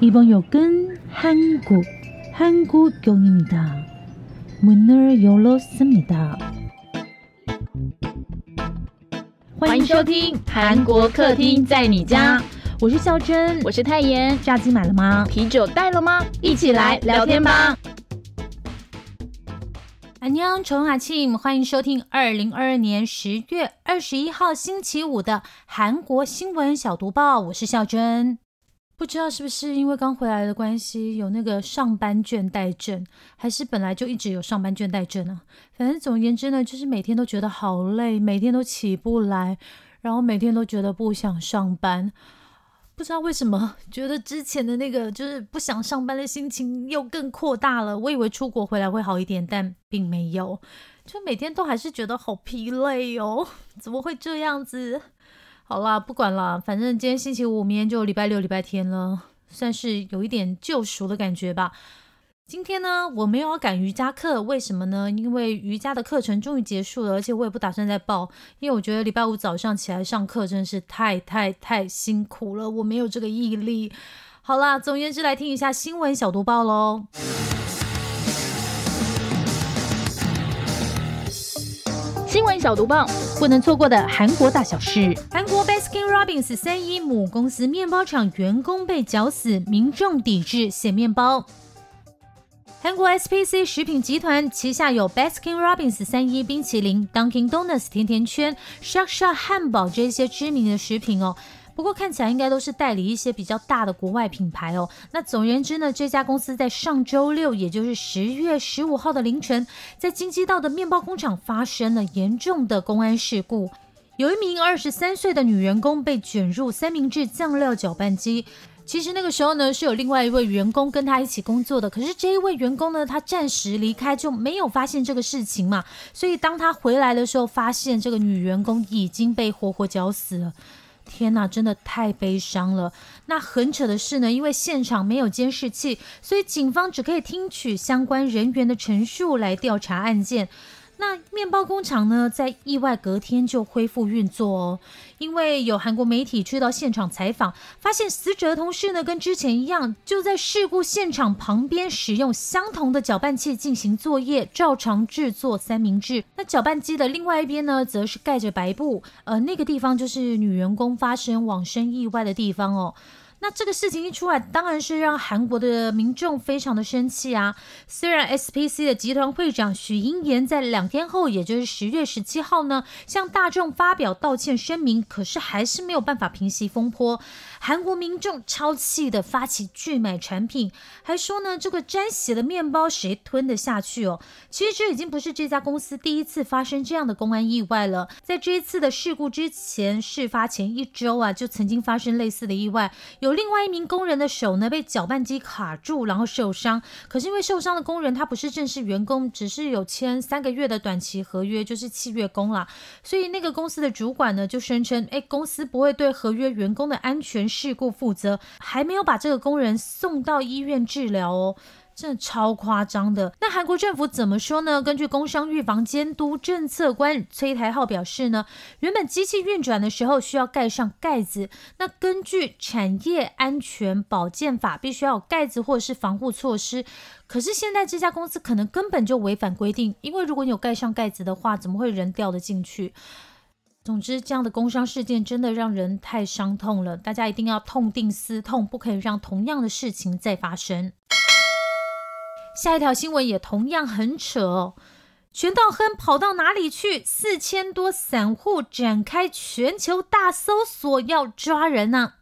이번 역은 한국, 한국역입니다. 문을 열었습니다. 欢迎收听韩国客厅在你家，我是孝珍，我是泰妍。炸鸡买了吗？啤酒带了吗？一起来聊天吧。安妞，重阿庆，欢迎收听二零二二年十月二十一号星期五的韩国新闻小读报。我是孝珍。 不知道是不是因为刚回来的关系，有那个上班倦怠症，还是本来就一直有上班倦怠症啊？反正总而言之呢，就是每天都觉得好累，每天都起不来，然后每天都觉得不想上班。不知道为什么，觉得之前的那个就是不想上班的心情又更扩大了。我以为出国回来会好一点，但并没有，就每天都还是觉得好疲累哦。怎么会这样子？好啦，不管了，反正今天星期五，明天就礼拜六、礼拜天了，算是有一点救赎的感觉吧。今天呢，我没有要赶瑜伽课，为什么呢？因为瑜伽的课程终于结束了，而且我也不打算再报，因为我觉得礼拜五早上起来上课真的是太太太辛苦了，我没有这个毅力。好啦，总而言之，来听一下新闻小读报喽。新闻小毒报，不能错过的韩国大小事。韩国 Baskin Robbins 三一母公司面包厂员工被绞死，民众抵制咸面包。韩国 SPC 食品集团旗下有 Baskin Robbins 三一冰淇淋、Dunkin' Donuts 甜甜圈、Shark Shark 汉堡这些知名的食品哦。不过看起来应该都是代理一些比较大的国外品牌哦。那总而言之呢，这家公司在上周六，也就是十月十五号的凌晨，在京畿道的面包工厂发生了严重的公安事故，有一名二十三岁的女员工被卷入三明治酱料搅拌机。其实那个时候呢，是有另外一位员工跟他一起工作的，可是这一位员工呢，他暂时离开就没有发现这个事情嘛。所以当他回来的时候，发现这个女员工已经被活活绞死了。天呐，真的太悲伤了。那很扯的是呢，因为现场没有监视器，所以警方只可以听取相关人员的陈述来调查案件。那面包工厂呢，在意外隔天就恢复运作哦。因为有韩国媒体去到现场采访，发现死者的同事呢，跟之前一样，就在事故现场旁边使用相同的搅拌器进行作业，照常制作三明治。那搅拌机的另外一边呢，则是盖着白布，呃，那个地方就是女员工发生往生意外的地方哦。那这个事情一出来，当然是让韩国的民众非常的生气啊。虽然 SPC 的集团会长许英言在两天后，也就是十月十七号呢，向大众发表道歉声明，可是还是没有办法平息风波。韩国民众超气的发起拒买产品，还说呢，这个沾血的面包谁吞得下去哦？其实这已经不是这家公司第一次发生这样的公安意外了。在这一次的事故之前，事发前一周啊，就曾经发生类似的意外，有。另外一名工人的手呢被搅拌机卡住，然后受伤。可是因为受伤的工人他不是正式员工，只是有签三个月的短期合约，就是契约工啦。所以那个公司的主管呢就声称，哎，公司不会对合约员工的安全事故负责，还没有把这个工人送到医院治疗哦。真的超夸张的。那韩国政府怎么说呢？根据工商预防监督政策官崔台浩表示呢，原本机器运转的时候需要盖上盖子。那根据产业安全保健法，必须要有盖子或者是防护措施。可是现在这家公司可能根本就违反规定，因为如果你有盖上盖子的话，怎么会人掉得进去？总之，这样的工伤事件真的让人太伤痛了。大家一定要痛定思痛，不可以让同样的事情再发生。下一条新闻也同样很扯哦，全道亨跑到哪里去？四千多散户展开全球大搜索，要抓人呢。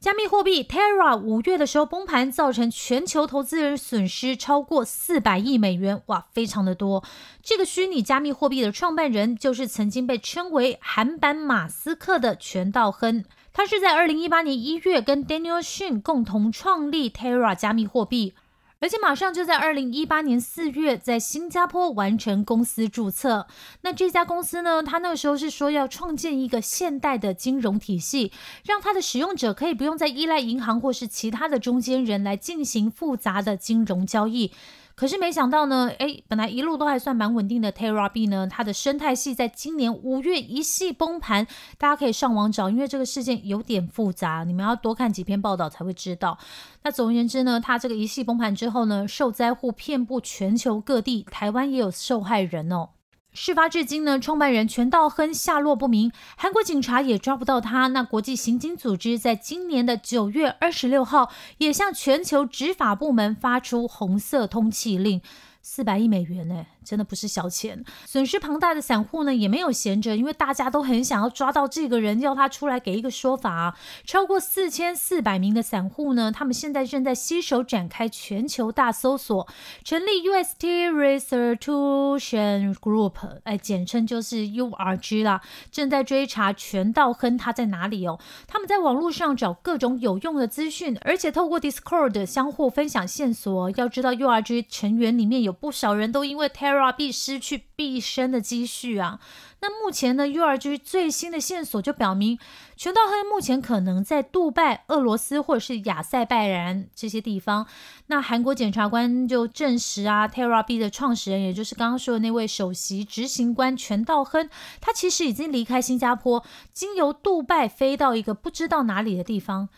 加密货币 Terra 五月的时候崩盘，造成全球投资人损失超过四百亿美元，哇，非常的多。这个虚拟加密货币的创办人就是曾经被称为韩版马斯克的全道亨，他是在二零一八年一月跟 Daniel Shin 共同创立 Terra 加密货币。而且马上就在二零一八年四月，在新加坡完成公司注册。那这家公司呢，他那个时候是说要创建一个现代的金融体系，让它的使用者可以不用再依赖银行或是其他的中间人来进行复杂的金融交易。可是没想到呢，哎，本来一路都还算蛮稳定的 Terra B 呢，它的生态系在今年五月一系崩盘，大家可以上网找，因为这个事件有点复杂，你们要多看几篇报道才会知道。那总而言之呢，它这个一系崩盘之后呢，受灾户遍布全球各地，台湾也有受害人哦。事发至今呢，创办人全道亨下落不明，韩国警察也抓不到他。那国际刑警组织在今年的九月二十六号，也向全球执法部门发出红色通缉令。四百亿美元呢，真的不是小钱。损失庞大的散户呢，也没有闲着，因为大家都很想要抓到这个人，要他出来给一个说法。超过四千四百名的散户呢，他们现在正在携手展开全球大搜索，成立 UST Restitution Group，哎，简称就是 URG 啦，正在追查全道亨他在哪里哦。他们在网络上找各种有用的资讯，而且透过 Discord 相互分享线索。要知道 URG 成员里面有。不少人都因为 Terra 币失去毕生的积蓄啊。那目前呢，URG 最新的线索就表明，全道亨目前可能在杜拜、俄罗斯或者是亚塞拜然这些地方。那韩国检察官就证实啊，Terra 币的创始人，也就是刚刚说的那位首席执行官全道亨，他其实已经离开新加坡，经由杜拜飞到一个不知道哪里的地方。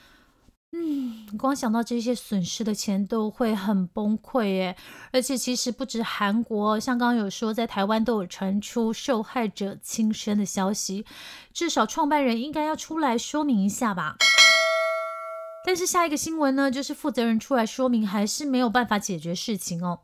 嗯，光想到这些损失的钱都会很崩溃耶！而且其实不止韩国，像刚刚有说，在台湾都有传出受害者轻生的消息，至少创办人应该要出来说明一下吧。但是下一个新闻呢，就是负责人出来说明，还是没有办法解决事情哦。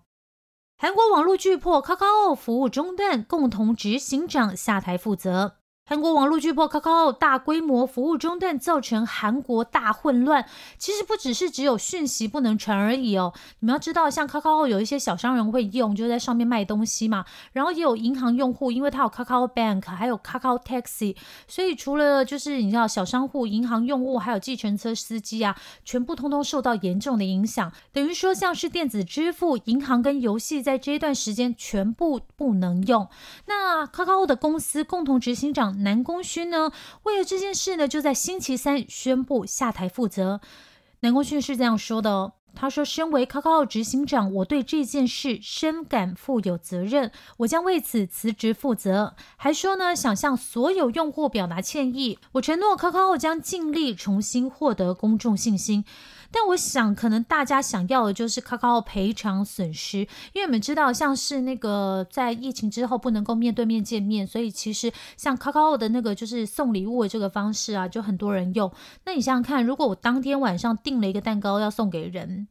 韩国网络巨破 Kakao 服务中断，共同执行长下台负责。韩国网络巨破 Kakao 大规模服务中断，造成韩国大混乱。其实不只是只有讯息不能传而已哦。你们要知道，像 Kakao 有一些小商人会用，就在上面卖东西嘛。然后也有银行用户，因为它有 Kakao Bank，还有 Kakao Taxi，所以除了就是你知道小商户、银行用户，还有计程车司机啊，全部通通受到严重的影响。等于说，像是电子支付、银行跟游戏，在这一段时间全部不能用。那 Kakao 的公司共同执行长。南宫勋呢，为了这件事呢，就在星期三宣布下台负责。南宫勋是这样说的哦，他说：“身为 Kakao 执行长，我对这件事深感负有责任，我将为此辞职负责。”还说呢，想向所有用户表达歉意，我承诺 Kakao 将尽力重新获得公众信心。但我想，可能大家想要的就是卡卡奥赔偿损失，因为我们知道，像是那个在疫情之后不能够面对面见面，所以其实像卡卡奥的那个就是送礼物的这个方式啊，就很多人用。那你想想看，如果我当天晚上订了一个蛋糕要送给人，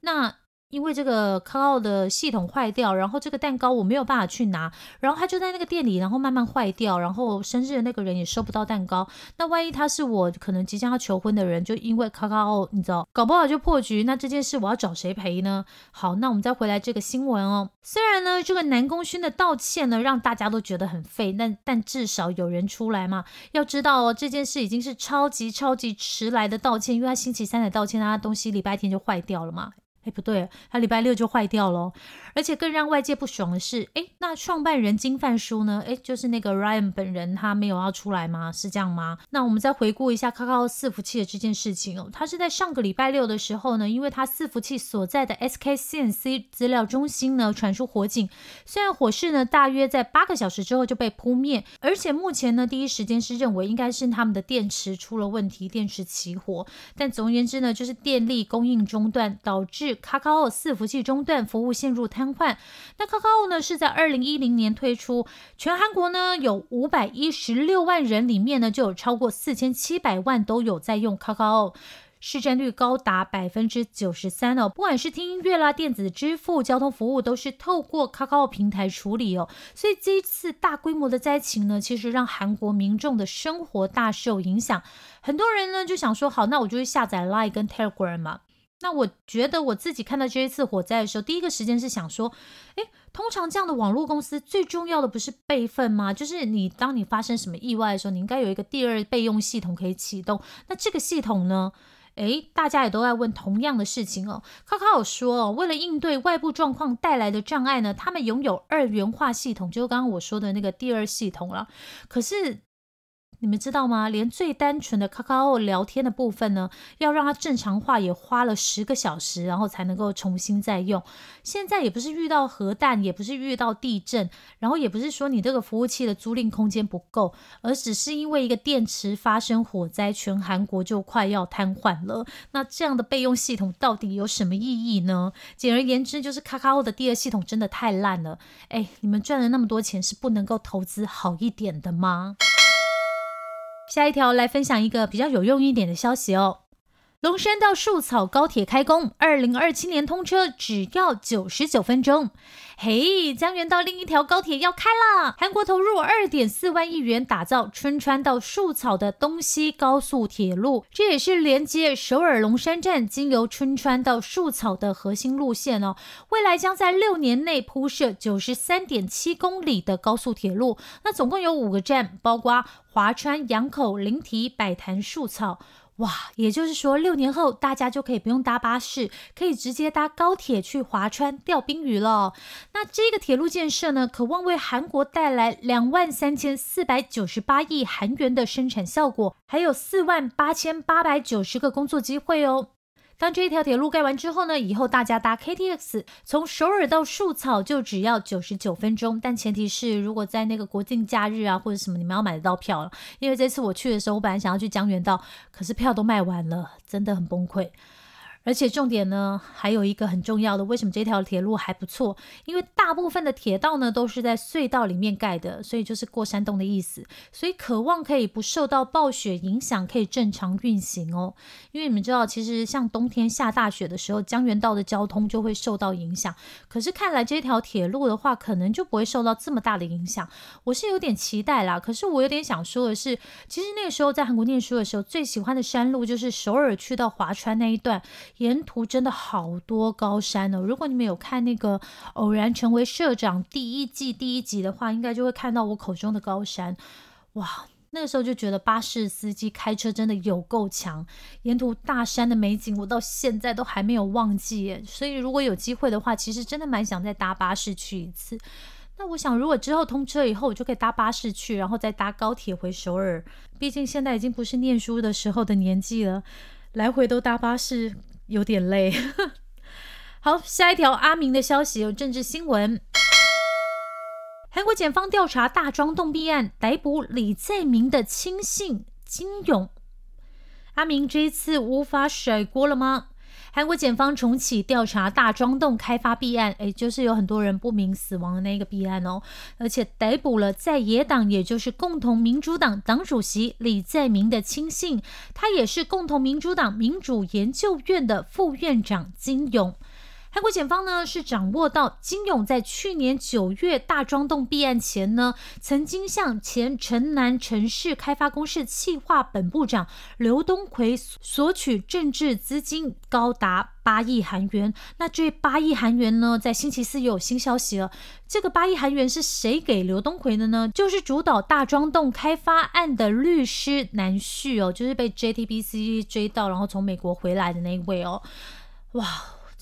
那。因为这个 Kakao 的系统坏掉，然后这个蛋糕我没有办法去拿，然后他就在那个店里，然后慢慢坏掉，然后生日的那个人也收不到蛋糕。那万一他是我可能即将要求婚的人，就因为卡卡奥你知道，搞不好就破局。那这件事我要找谁赔呢？好，那我们再回来这个新闻哦。虽然呢，这个南宫勋的道歉呢，让大家都觉得很废，但但至少有人出来嘛。要知道哦，这件事已经是超级超级迟来的道歉，因为他星期三才道歉，他东西礼拜天就坏掉了嘛。哎，不对，他礼拜六就坏掉了。而且更让外界不爽的是，哎，那创办人金范书呢？哎，就是那个 Ryan 本人，他没有要出来吗？是这样吗？那我们再回顾一下 Kakao 伺服器的这件事情哦。他是在上个礼拜六的时候呢，因为他伺服器所在的 SK CNC 资料中心呢传出火警，虽然火势呢大约在八个小时之后就被扑灭，而且目前呢第一时间是认为应该是他们的电池出了问题，电池起火。但总而言之呢，就是电力供应中断，导致 Kakao 伺服器中断，服务陷入瘫。痪那 Kakao 呢？是在二零一零年推出，全韩国呢有五百一十六万人，里面呢就有超过四千七百万都有在用 Kakao，市占率高达百分之九十三哦。不管是听音乐啦、电子支付、交通服务，都是透过 Kakao 平台处理哦。所以这一次大规模的灾情呢，其实让韩国民众的生活大受影响。很多人呢就想说，好，那我就去下载 Line 跟 Telegram 嘛。那我觉得我自己看到这一次火灾的时候，第一个时间是想说，诶，通常这样的网络公司最重要的不是备份吗？就是你当你发生什么意外的时候，你应该有一个第二备用系统可以启动。那这个系统呢？诶，大家也都在问同样的事情哦。卡卡有说哦，为了应对外部状况带来的障碍呢，他们拥有二元化系统，就是刚刚我说的那个第二系统了。可是。你们知道吗？连最单纯的 Kakao 聊天的部分呢，要让它正常化也花了十个小时，然后才能够重新再用。现在也不是遇到核弹，也不是遇到地震，然后也不是说你这个服务器的租赁空间不够，而只是因为一个电池发生火灾，全韩国就快要瘫痪了。那这样的备用系统到底有什么意义呢？简而言之，就是 Kakao 的第二系统真的太烂了。哎，你们赚了那么多钱，是不能够投资好一点的吗？下一条来分享一个比较有用一点的消息哦。龙山到树草高铁开工，二零二七年通车，只要九十九分钟。嘿，江原道另一条高铁要开了，韩国投入二点四万亿元打造春川到树草的东西高速铁路，这也是连接首尔龙山站经由春川到树草的核心路线哦。未来将在六年内铺设九十三点七公里的高速铁路，那总共有五个站，包括华川、阳口、灵提、百潭、树草。哇，也就是说，六年后大家就可以不用搭巴士，可以直接搭高铁去华川钓冰鱼了。那这个铁路建设呢，渴望为韩国带来两万三千四百九十八亿韩元的生产效果，还有四万八千八百九十个工作机会哦。当这一条铁路盖完之后呢，以后大家搭 KTX 从首尔到树草就只要九十九分钟，但前提是如果在那个国庆假日啊或者什么，你们要买得到票了。因为这次我去的时候，我本来想要去江原道，可是票都卖完了，真的很崩溃。而且重点呢，还有一个很重要的，为什么这条铁路还不错？因为大部分的铁道呢都是在隧道里面盖的，所以就是过山洞的意思。所以渴望可以不受到暴雪影响，可以正常运行哦。因为你们知道，其实像冬天下大雪的时候，江原道的交通就会受到影响。可是看来这条铁路的话，可能就不会受到这么大的影响。我是有点期待啦。可是我有点想说的是，其实那个时候在韩国念书的时候，最喜欢的山路就是首尔去到华川那一段。沿途真的好多高山哦！如果你们有看那个《偶然成为社长》第一季第一集的话，应该就会看到我口中的高山。哇，那个时候就觉得巴士司机开车真的有够强，沿途大山的美景我到现在都还没有忘记。所以如果有机会的话，其实真的蛮想再搭巴士去一次。那我想，如果之后通车以后，我就可以搭巴士去，然后再搭高铁回首尔。毕竟现在已经不是念书的时候的年纪了，来回都搭巴士。有点累。好，下一条阿明的消息有政治新闻。韩国检方调查大庄洞弊案，逮捕李在明的亲信金勇。阿明这一次无法甩锅了吗？韩国检方重启调查大庄洞开发弊案，诶，就是有很多人不明死亡的那个弊案哦，而且逮捕了在野党，也就是共同民主党党主席李在明的亲信，他也是共同民主党民主研究院的副院长金勇。韩国检方呢是掌握到金勇在去年九月大庄洞弊案前呢，曾经向前城南城市开发公司企划本部长刘东奎索取政治资金高达八亿韩元。那这八亿韩元呢，在星期四又有新消息了。这个八亿韩元是谁给刘东奎的呢？就是主导大庄洞开发案的律师南旭哦，就是被 JTBC 追到，然后从美国回来的那一位哦。哇！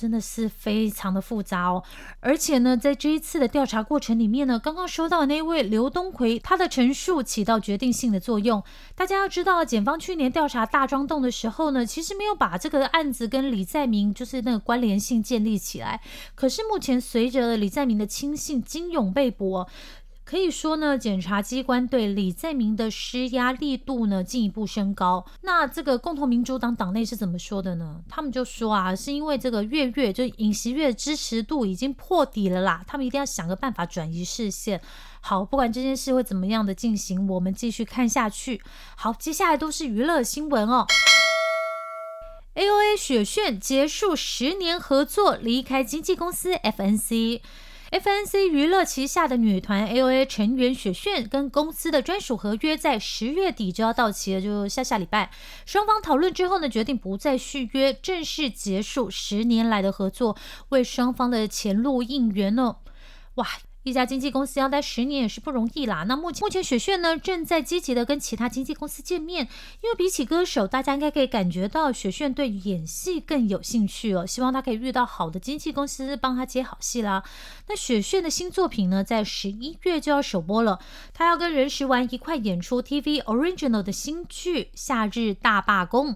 真的是非常的复杂哦，而且呢，在这一次的调查过程里面呢，刚刚说到的那位刘东奎，他的陈述起到决定性的作用。大家要知道，检方去年调查大庄洞的时候呢，其实没有把这个案子跟李在明就是那个关联性建立起来。可是目前随着李在明的亲信金勇被捕。可以说呢，检察机关对李在明的施压力度呢进一步升高。那这个共同民主党党内是怎么说的呢？他们就说啊，是因为这个月月就尹锡月支持度已经破底了啦，他们一定要想个办法转移视线。好，不管这件事会怎么样的进行，我们继续看下去。好，接下来都是娱乐新闻哦。A O A 雪炫结束十年合作，离开经纪公司 F N C。FNC 娱乐旗下的女团 A.O.A 成员雪炫跟公司的专属合约在十月底就要到期了，就下下礼拜。双方讨论之后呢，决定不再续约，正式结束十年来的合作，为双方的前路应援呢。哇！一家经纪公司要待十年也是不容易啦。那目前目前雪炫呢正在积极的跟其他经纪公司见面，因为比起歌手，大家应该可以感觉到雪炫对演戏更有兴趣哦。希望他可以遇到好的经纪公司帮他接好戏啦。那雪炫的新作品呢，在十一月就要首播了，他要跟任时完一块演出 TV Original 的新剧《夏日大罢工》。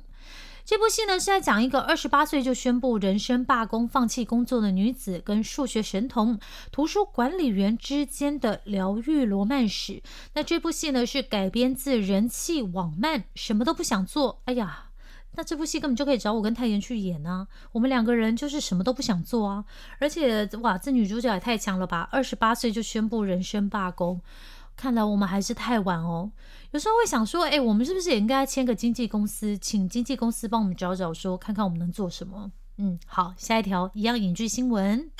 这部戏呢是在讲一个二十八岁就宣布人生罢工、放弃工作的女子跟数学神童、图书管理员之间的疗愈罗曼史。那这部戏呢是改编自人气网漫《什么都不想做》。哎呀，那这部戏根本就可以找我跟泰妍去演啊！我们两个人就是什么都不想做啊！而且哇，这女主角也太强了吧！二十八岁就宣布人生罢工。看来我们还是太晚哦。有时候会想说，哎，我们是不是也应该签个经纪公司，请经纪公司帮我们找找，说看看我们能做什么？嗯，好，下一条一样影剧新闻。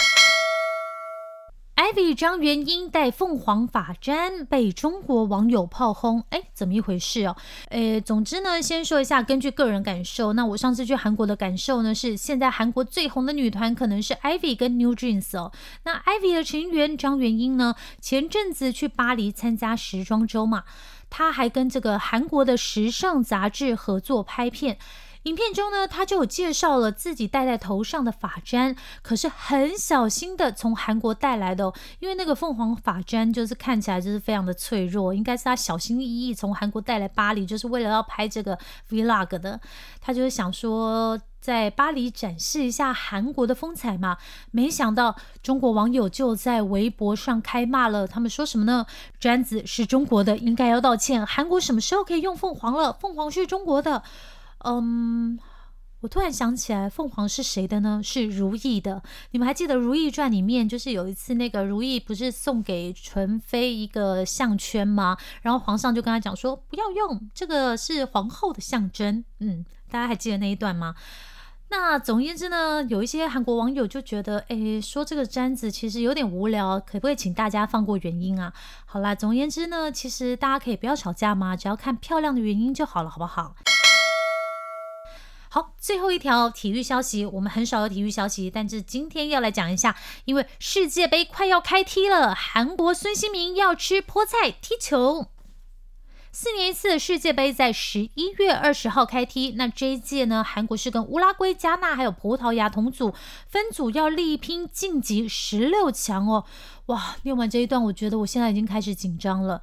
Ivy 张元英戴凤凰发簪被中国网友炮轰，哎，怎么一回事哦？诶，总之呢，先说一下，根据个人感受，那我上次去韩国的感受呢，是现在韩国最红的女团可能是 Ivy 跟 New Jeans 哦。那 Ivy 的成员张元英呢，前阵子去巴黎参加时装周嘛，她还跟这个韩国的时尚杂志合作拍片。影片中呢，他就有介绍了自己戴在头上的发簪，可是很小心的从韩国带来的哦，因为那个凤凰发簪就是看起来就是非常的脆弱，应该是他小心翼翼从韩国带来巴黎，就是为了要拍这个 vlog 的。他就是想说在巴黎展示一下韩国的风采嘛，没想到中国网友就在微博上开骂了，他们说什么呢？簪子是中国的，应该要道歉。韩国什么时候可以用凤凰了？凤凰是中国的。嗯，我突然想起来，凤凰是谁的呢？是如意的。你们还记得《如懿传》里面，就是有一次那个如意不是送给纯妃一个项圈吗？然后皇上就跟他讲说，不要用，这个是皇后的象征。嗯，大家还记得那一段吗？那总而言之呢，有一些韩国网友就觉得，哎，说这个簪子其实有点无聊，可不可以请大家放过原因啊？好啦，总而言之呢，其实大家可以不要吵架嘛，只要看漂亮的原因就好了，好不好？好，最后一条体育消息，我们很少有体育消息，但是今天要来讲一下，因为世界杯快要开踢了，韩国孙兴民要吃菠菜踢球。四年一次的世界杯在十一月二十号开踢，那这一届呢，韩国是跟乌拉圭、加纳还有葡萄牙同组，分组要力拼晋级十六强哦。哇，念完这一段，我觉得我现在已经开始紧张了。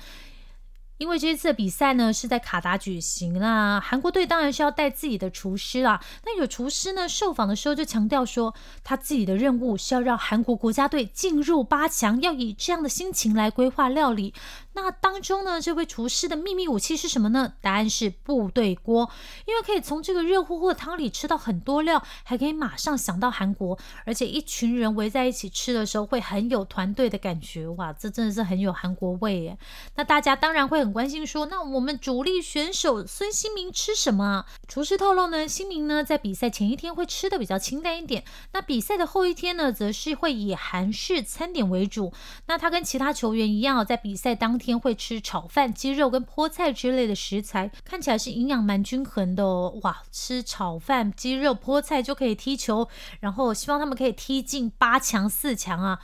因为这一次的比赛呢是在卡达举行啦，韩国队当然是要带自己的厨师啦。那有厨师呢受访的时候就强调说，他自己的任务是要让韩国国家队进入八强，要以这样的心情来规划料理。那当中呢，这位厨师的秘密武器是什么呢？答案是部队锅，因为可以从这个热乎乎的汤里吃到很多料，还可以马上想到韩国，而且一群人围在一起吃的时候会很有团队的感觉。哇，这真的是很有韩国味耶！那大家当然会很关心说，那我们主力选手孙兴民吃什么啊？厨师透露呢，兴民呢在比赛前一天会吃的比较清淡一点，那比赛的后一天呢，则是会以韩式餐点为主。那他跟其他球员一样，在比赛当天。天会吃炒饭、鸡肉跟菠菜之类的食材，看起来是营养蛮均衡的哦。哇，吃炒饭、鸡肉、菠菜就可以踢球，然后希望他们可以踢进八强、四强啊，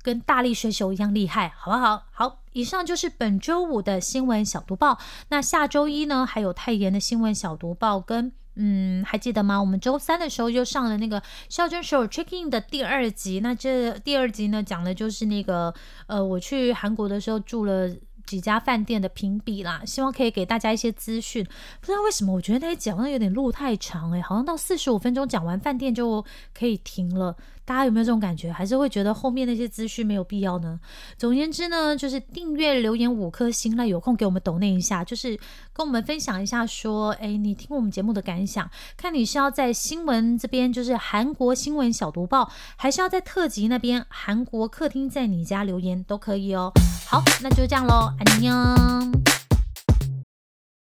跟大力水手一样厉害，好不好？好，以上就是本周五的新闻小读报。那下周一呢，还有泰妍的新闻小读报跟。嗯，还记得吗？我们周三的时候就上了那个校正手 check in 的第二集。那这第二集呢，讲的就是那个呃，我去韩国的时候住了几家饭店的评比啦。希望可以给大家一些资讯。不知道为什么，我觉得那一讲的有点路太长诶，好像到四十五分钟讲完饭店就可以停了。大家有没有这种感觉？还是会觉得后面那些资讯没有必要呢？总言之呢，就是订阅留言五颗星，那有空给我们抖那一下，就是跟我们分享一下，说，哎，你听我们节目的感想，看你是要在新闻这边，就是韩国新闻小读报，还是要在特辑那边韩国客厅在你家留言都可以哦。好，那就这样喽，安宁。